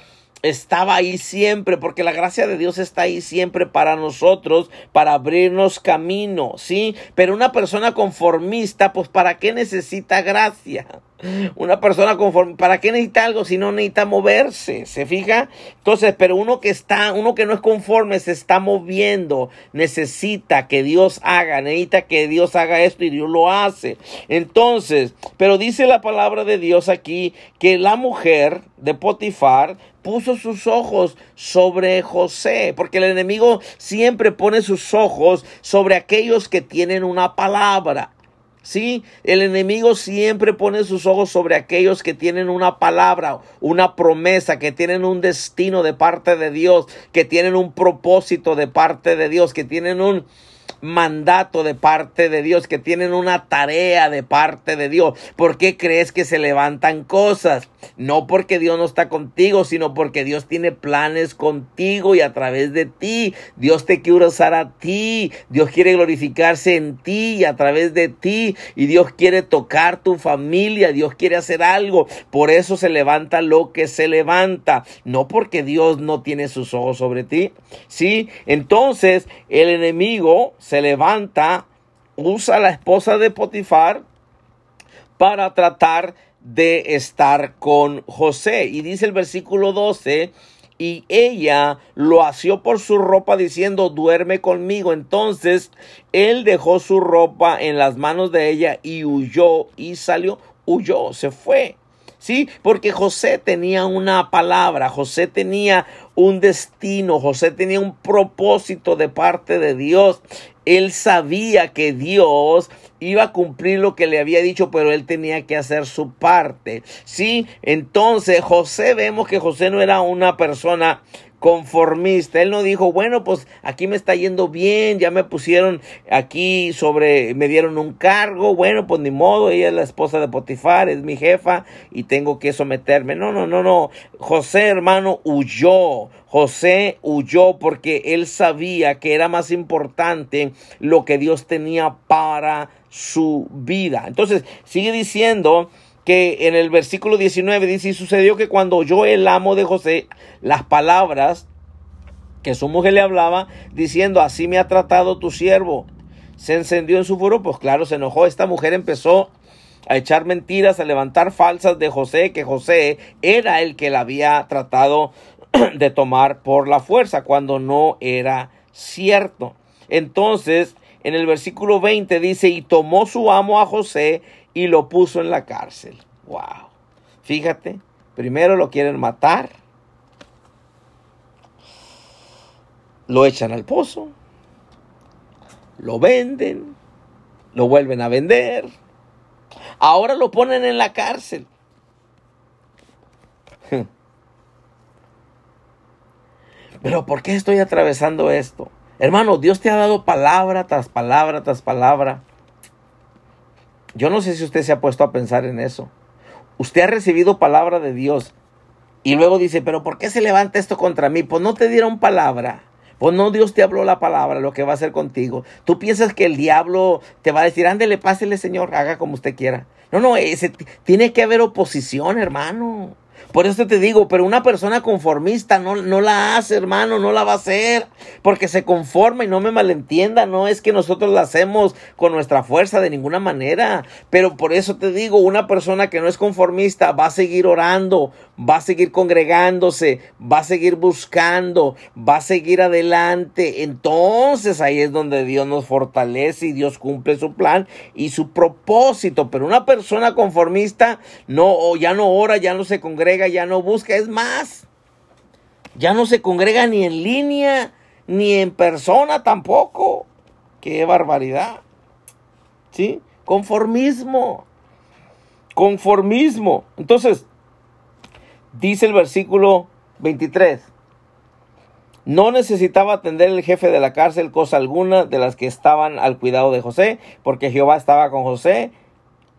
estaba ahí siempre, porque la gracia de Dios está ahí siempre para nosotros, para abrirnos camino, ¿sí? Pero una persona conformista, pues ¿para qué necesita gracia? Una persona conforme, ¿para qué necesita algo si no necesita moverse? ¿Se fija? Entonces, pero uno que está, uno que no es conforme, se está moviendo, necesita que Dios haga, necesita que Dios haga esto y Dios lo hace. Entonces, pero dice la palabra de Dios aquí que la mujer de Potifar puso sus ojos sobre José, porque el enemigo siempre pone sus ojos sobre aquellos que tienen una palabra. Sí, el enemigo siempre pone sus ojos sobre aquellos que tienen una palabra, una promesa, que tienen un destino de parte de Dios, que tienen un propósito de parte de Dios, que tienen un, mandato de parte de Dios, que tienen una tarea de parte de Dios. ¿Por qué crees que se levantan cosas? No porque Dios no está contigo, sino porque Dios tiene planes contigo y a través de ti. Dios te quiere usar a ti. Dios quiere glorificarse en ti y a través de ti. Y Dios quiere tocar tu familia. Dios quiere hacer algo. Por eso se levanta lo que se levanta. No porque Dios no tiene sus ojos sobre ti. Sí, entonces el enemigo se levanta, usa la esposa de Potifar para tratar de estar con José. Y dice el versículo 12, y ella lo asió por su ropa diciendo, duerme conmigo. Entonces él dejó su ropa en las manos de ella y huyó y salió, huyó, se fue. Sí, porque José tenía una palabra, José tenía un destino, José tenía un propósito de parte de Dios. Él sabía que Dios iba a cumplir lo que le había dicho, pero él tenía que hacer su parte. Sí, entonces José vemos que José no era una persona conformista. Él no dijo, bueno, pues aquí me está yendo bien, ya me pusieron aquí sobre, me dieron un cargo, bueno, pues ni modo, ella es la esposa de Potifar, es mi jefa y tengo que someterme. No, no, no, no. José, hermano, huyó. José huyó porque él sabía que era más importante lo que Dios tenía para su vida. Entonces, sigue diciendo, que en el versículo 19 dice, y sucedió que cuando oyó el amo de José las palabras que su mujer le hablaba, diciendo, así me ha tratado tu siervo, se encendió en su furor, pues claro, se enojó, esta mujer empezó a echar mentiras, a levantar falsas de José, que José era el que la había tratado de tomar por la fuerza, cuando no era cierto. Entonces, en el versículo 20 dice, y tomó su amo a José y lo puso en la cárcel. Wow. Fíjate, primero lo quieren matar, lo echan al pozo, lo venden, lo vuelven a vender, ahora lo ponen en la cárcel. Pero ¿por qué estoy atravesando esto? Hermano, Dios te ha dado palabra tras palabra tras palabra yo no sé si usted se ha puesto a pensar en eso. Usted ha recibido palabra de Dios y luego dice, pero ¿por qué se levanta esto contra mí? Pues no te dieron palabra. Pues no, Dios te habló la palabra, lo que va a hacer contigo. Tú piensas que el diablo te va a decir, ándele, pásele, Señor, haga como usted quiera. No, no, tiene que haber oposición, hermano. Por eso te digo, pero una persona conformista no, no la hace, hermano, no la va a hacer, porque se conforma y no me malentienda, no es que nosotros la hacemos con nuestra fuerza de ninguna manera, pero por eso te digo, una persona que no es conformista va a seguir orando, va a seguir congregándose, va a seguir buscando, va a seguir adelante, entonces ahí es donde Dios nos fortalece y Dios cumple su plan y su propósito, pero una persona conformista no, ya no ora, ya no se congrega, ya no busca, es más, ya no se congrega ni en línea, ni en persona tampoco. Qué barbaridad. ¿Sí? Conformismo. Conformismo. Entonces, dice el versículo 23. No necesitaba atender el jefe de la cárcel cosa alguna de las que estaban al cuidado de José, porque Jehová estaba con José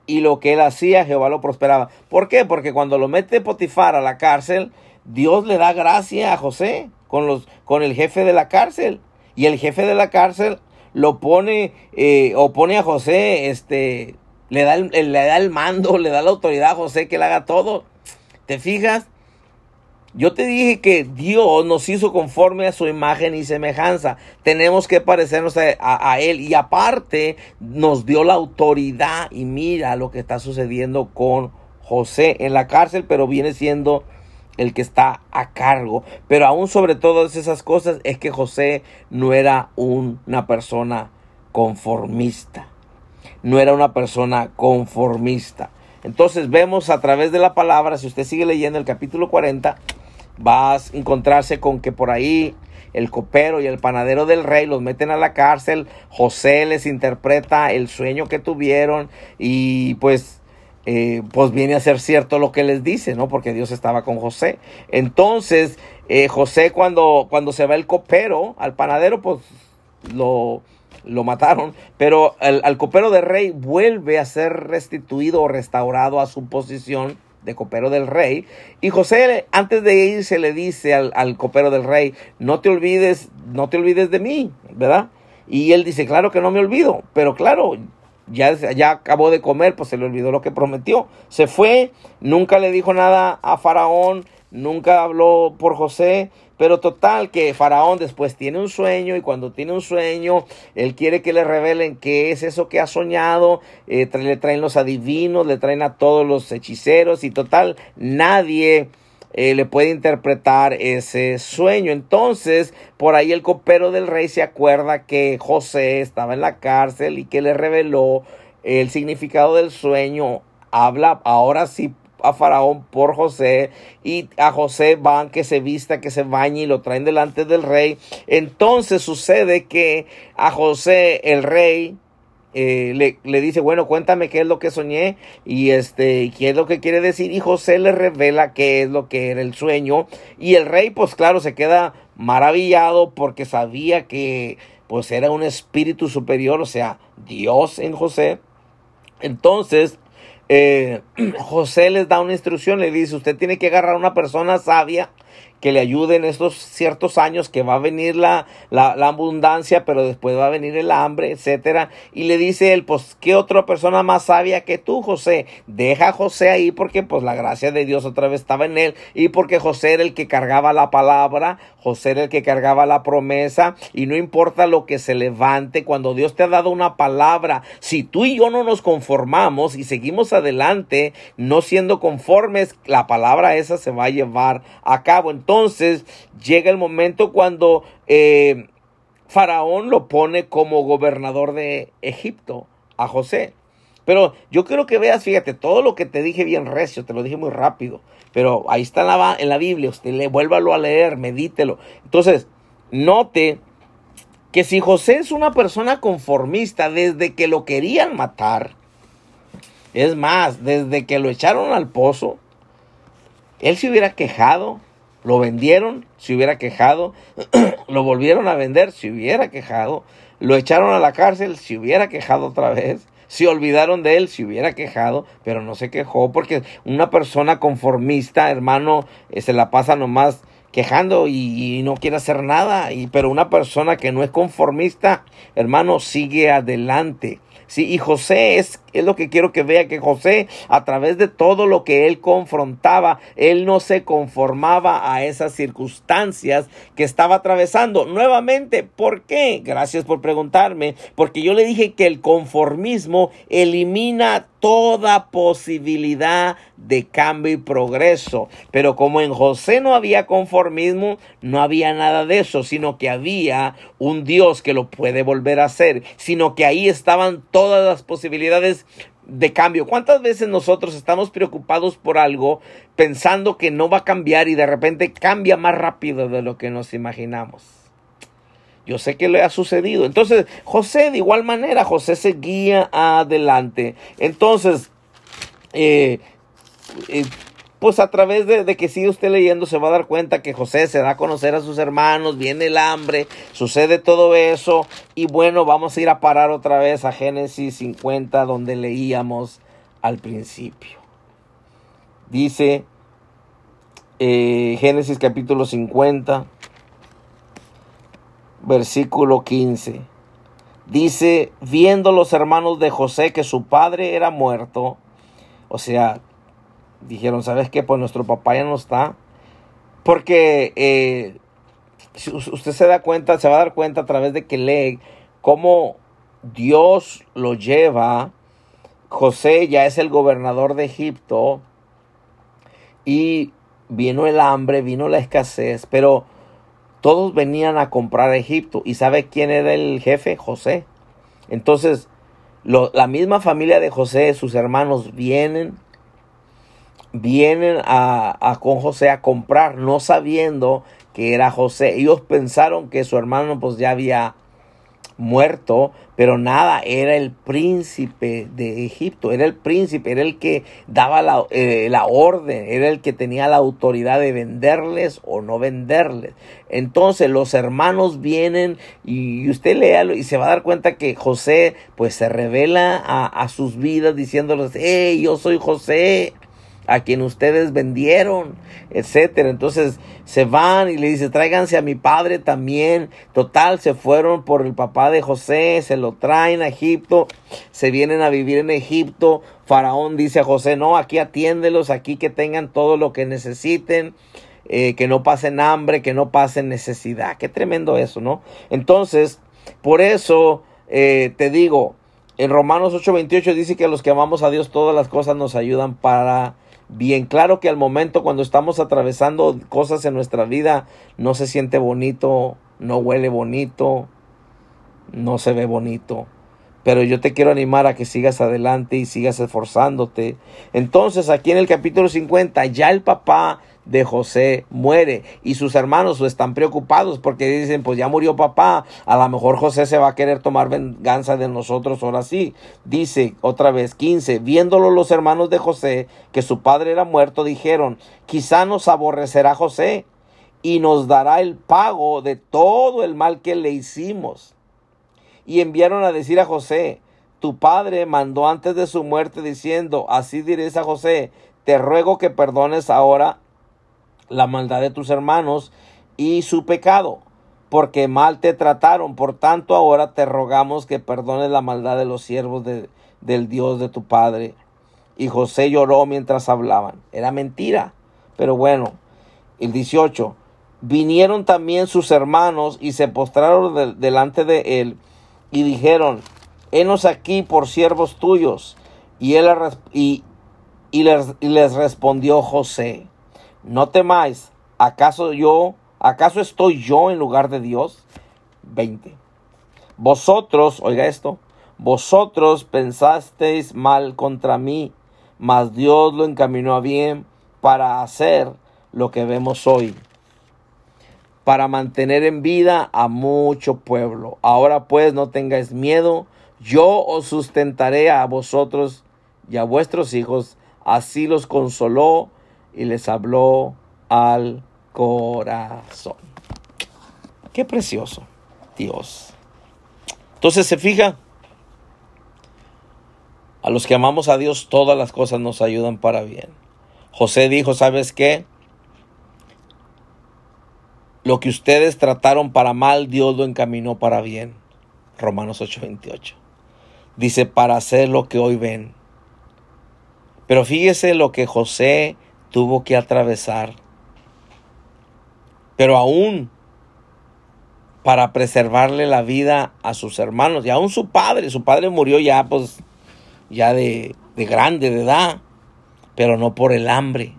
y lo que él hacía, Jehová lo prosperaba. ¿Por qué? Porque cuando lo mete Potifar a la cárcel, Dios le da gracia a José con, los, con el jefe de la cárcel. Y el jefe de la cárcel lo pone, eh, o pone a José, este, le da, el, le da el mando, le da la autoridad a José que le haga todo. ¿Te fijas? Yo te dije que Dios nos hizo conforme a su imagen y semejanza. Tenemos que parecernos a, Él. Y aparte nos dio la autoridad. Y mira lo que está sucediendo con José en la cárcel, pero viene siendo el que está a cargo. Pero aún sobre todas esas cosas es que José no era una persona conformista. No era una persona conformista. Entonces vemos a través de la palabra, si usted sigue leyendo el capítulo 40, vas a encontrarse con que por ahí el copero y el panadero del rey los meten a la cárcel, José les interpreta el sueño que tuvieron y pues eh, pues viene a ser cierto lo que les dice, ¿no? Porque Dios estaba con José. Entonces, eh, José cuando, cuando se va el copero al panadero, pues lo, lo mataron, pero al, al copero del rey vuelve a ser restituido o restaurado a su posición de copero del rey. Y José, antes de irse, le dice al, copero del rey, no te olvides, no te olvides de mí, ¿verdad? Y él dice, claro que no me olvido, pero claro, ya, ya acabó de comer, pues se le olvidó lo que prometió. Se fue, nunca le dijo nada a Faraón, nunca habló por José, pero total que Faraón después tiene un sueño y cuando tiene un sueño, él quiere que le revelen qué es eso que ha soñado, eh, le traen los adivinos, le traen a todos los hechiceros y total, nadie... Eh, le puede interpretar ese sueño. Entonces, por ahí el copero del rey se acuerda que José estaba en la cárcel y que le reveló el significado del sueño. Habla ahora sí a Faraón por José y a José van que se vista, que se bañe y lo traen delante del rey. Entonces sucede que a José el rey eh, le, le, dice, bueno, cuéntame qué es lo que soñé y este, qué es lo que quiere decir. Y José le revela qué es lo que era el sueño. Y el rey, pues claro, se queda maravillado porque sabía que pues era un espíritu superior, o sea, Dios en José. Entonces, eh, José les da una instrucción, le dice, usted tiene que agarrar a una persona sabia que le ayude en estos ciertos años que va a venir la, la, abundancia, pero después va a venir el hambre, etcétera. Y le dice él, pues, ¿qué otra persona más sabia que tú, José? Deja a José ahí porque, pues, la gracia de Dios otra vez estaba en él y porque José era el que cargaba la palabra, José era el que cargaba la promesa y no importa lo que se levante, cuando Dios te ha dado una palabra, si tú y yo no nos conformamos y seguimos adelante, no siendo conformes, la palabra esa se va a llevar a cabo llega el momento cuando eh, Faraón lo pone como gobernador de Egipto a José. Pero yo quiero que veas, fíjate, todo lo que te dije bien recio, te lo dije muy rápido, pero ahí está en la, en la Biblia, usted le, vuélvalo a leer, medítelo. Entonces, note que si José es una persona conformista desde que lo querían matar, es más, desde que lo echaron al pozo, él se hubiera quejado, lo vendieron, se hubiera quejado. lo volvieron a vender, se hubiera quejado. Lo echaron a la cárcel, se hubiera quejado otra vez. Se olvidaron de él, se hubiera quejado, pero no se quejó porque una persona conformista, hermano, eh, se la pasa nomás quejando y, no quiere hacer nada. Y, pero una persona que no es conformista, hermano, sigue adelante. Sí, y José es, es lo que quiero que vea, que José, a través de todo lo que él confrontaba, él no se conformaba a esas circunstancias que estaba atravesando. Nuevamente, ¿por qué? Gracias por preguntarme, porque yo le dije que el conformismo elimina toda posibilidad de cambio y progreso. Pero como en José no había conformismo, no había nada de eso, sino que había un Dios que lo puede volver a hacer, sino que ahí estaban todas las posibilidades de cambio. ¿Cuántas veces nosotros estamos preocupados por algo pensando que no va a cambiar y de repente cambia más rápido de lo que nos imaginamos? Yo sé que le ha sucedido. Entonces, José, de igual manera, José seguía adelante. Entonces, eh, eh, pues a través de, que sigue usted leyendo se va a dar cuenta que José se da a conocer a sus hermanos, viene el hambre, sucede todo eso y bueno, vamos a ir a parar otra vez a Génesis 50 donde leíamos al principio. Dice eh, Génesis capítulo 50, versículo 15. Dice, viendo los hermanos de José que su padre era muerto, o sea, dijeron, ¿sabes qué? Pues nuestro papá ya no está. Porque eh, usted se da cuenta, se va a dar cuenta a través de que lee cómo Dios lo lleva. José ya es el gobernador de Egipto y vino el hambre, vino la escasez, pero todos venían a comprar a Egipto. ¿Y sabe quién era el jefe? José. Entonces, la misma familia de José, sus hermanos vienen vienen a, con José a comprar, no sabiendo que era José. Ellos pensaron que su hermano pues ya había muerto, pero nada, era el príncipe de Egipto, era el príncipe, era el que daba la, eh, la, orden, era el que tenía la autoridad de venderles o no venderles. Entonces los hermanos vienen y usted léalo y se va a dar cuenta que José pues se revela a, a sus vidas diciéndoles, hey, yo soy José, a quien ustedes vendieron, etcétera. Entonces se van y le dice, tráiganse a mi padre también. Total, se fueron por el papá de José, se lo traen a Egipto, se vienen a vivir en Egipto. Faraón dice a José, no, aquí atiéndelos, aquí que tengan todo lo que necesiten. Eh, que no pasen hambre, que no pasen necesidad. Qué tremendo eso, ¿no? Entonces, por eso eh, te digo, en Romanos 8:28 dice que a los que amamos a Dios todas las cosas nos ayudan para bien. Claro que al momento cuando estamos atravesando cosas en nuestra vida, no se siente bonito, no huele bonito, no se ve bonito. Pero yo te quiero animar a que sigas adelante y sigas esforzándote. Entonces aquí en el capítulo 50 ya el papá de José muere y sus hermanos están preocupados porque dicen, pues ya murió papá, a lo mejor José se va a querer tomar venganza de nosotros ahora sí. Dice otra vez 15, viéndolo los hermanos de José que su padre era muerto, dijeron, quizá nos aborrecerá José y nos dará el pago de todo el mal que le hicimos. Y enviaron a decir a José, tu padre mandó antes de su muerte diciendo, así diréis a José, te ruego que perdones ahora la maldad de tus hermanos y su pecado, porque mal te trataron. Por tanto, ahora te rogamos que perdones la maldad de los siervos de, del Dios de tu Padre. Y José lloró mientras hablaban. Era mentira. Pero bueno, el 18. Vinieron también sus hermanos y se postraron delante de él y dijeron, henos aquí por siervos tuyos. Y él y, y les, y les respondió José, no temáis, ¿acaso yo, acaso estoy yo en lugar de Dios? 20. Vosotros, oiga esto, vosotros pensasteis mal contra mí, mas Dios lo encaminó a bien para hacer lo que vemos hoy, para mantener en vida a mucho pueblo. Ahora pues no tengáis miedo, yo os sustentaré a vosotros y a vuestros hijos. Así los consoló y les habló al corazón. Qué precioso, Dios. Entonces se fija, a los que amamos a Dios todas las cosas nos ayudan para bien. José dijo, ¿sabes qué? Lo que ustedes trataron para mal, Dios lo encaminó para bien. Romanos 8:28. Dice, para hacer lo que hoy ven. Pero fíjese lo que José tuvo que atravesar. Pero aún para preservarle la vida a sus hermanos y aún su padre. Su padre murió ya, pues, ya de, de grande, de edad, pero no por el hambre,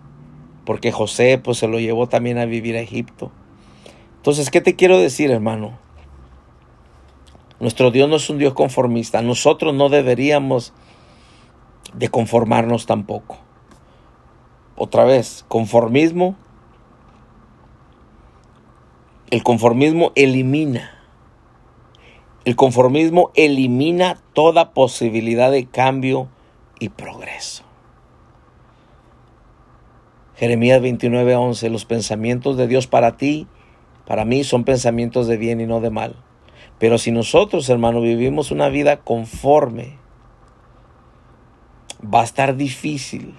porque José, pues, se lo llevó también a vivir a Egipto. Entonces, ¿qué te quiero decir, hermano? Nuestro Dios no es un Dios conformista. Nosotros no deberíamos de conformarnos tampoco. Otra vez, conformismo. El conformismo elimina. El conformismo elimina toda posibilidad de cambio y progreso. Jeremías 29:11, los pensamientos de Dios para ti para mí son pensamientos de bien y no de mal. Pero si nosotros, hermano, vivimos una vida conforme, va a estar difícil.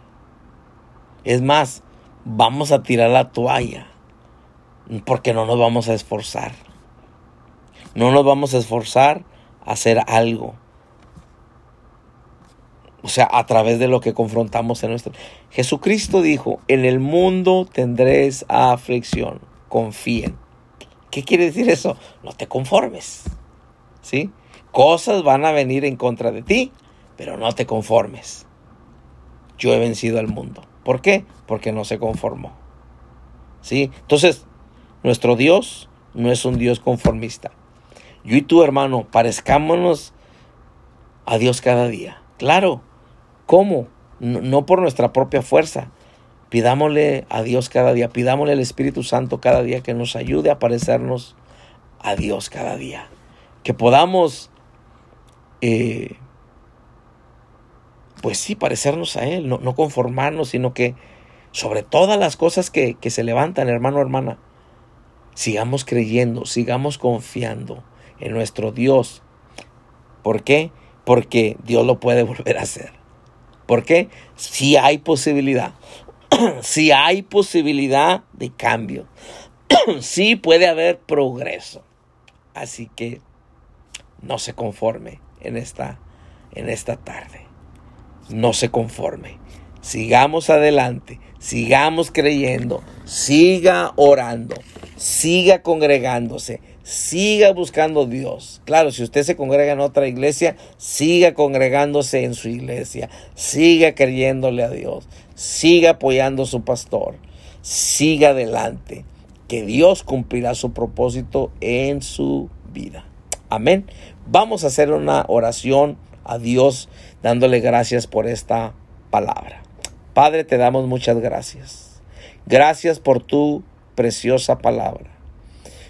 Es más, vamos a tirar la toalla porque no nos vamos a esforzar. No nos vamos a esforzar a hacer algo. O sea, a través de lo que confrontamos en nuestro... Jesucristo dijo, en el mundo tendréis aflicción, confíen. ¿Qué quiere decir eso? No te conformes. ¿Sí? Cosas van a venir en contra de ti, pero no te conformes. Yo he vencido al mundo. ¿Por qué? Porque no se conformó. ¿Sí? Entonces, nuestro Dios no es un Dios conformista. Yo y tú, hermano, parezcámonos a Dios cada día. Claro. ¿Cómo? No, por nuestra propia fuerza, Pidámosle a Dios cada día, pidámosle al Espíritu Santo cada día que nos ayude a parecernos a Dios cada día. Que podamos, eh, pues sí, parecernos a Él, no, conformarnos, sino que sobre todas las cosas que, que se levantan, hermano, hermana, sigamos creyendo, sigamos confiando en nuestro Dios. ¿Por qué? Porque Dios lo puede volver a hacer. ¿Por qué? Si hay posibilidad. si hay posibilidad de cambio, si puede haber progreso. Así que no se conforme en esta, en esta tarde. No se conforme. Sigamos adelante, sigamos creyendo, siga orando, siga congregándose, siga buscando a Dios. Claro, si usted se congrega en otra iglesia, siga congregándose en su iglesia, siga creyéndole a Dios, siga apoyando a su pastor, siga adelante, que Dios cumplirá su propósito en su vida. Amén. Vamos a hacer una oración a Dios dándole gracias por esta palabra. Padre, te damos muchas gracias. Gracias por tu preciosa palabra.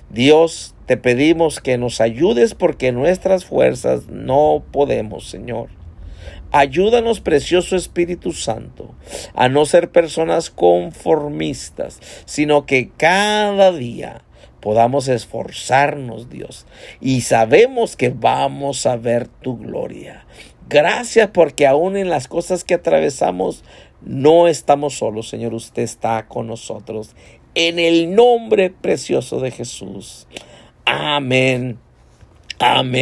Dios, te pedimos que nos ayudes porque nuestras fuerzas no podemos, Señor. Ayúdanos, precioso Espíritu Santo, a no ser personas conformistas, sino que cada día podamos esforzarnos, Dios, y sabemos que vamos a ver tu gloria. Gracias porque aún en las cosas que atravesamos no estamos solos, Señor, usted está con nosotros en el nombre precioso de Jesús. Amén. Amén.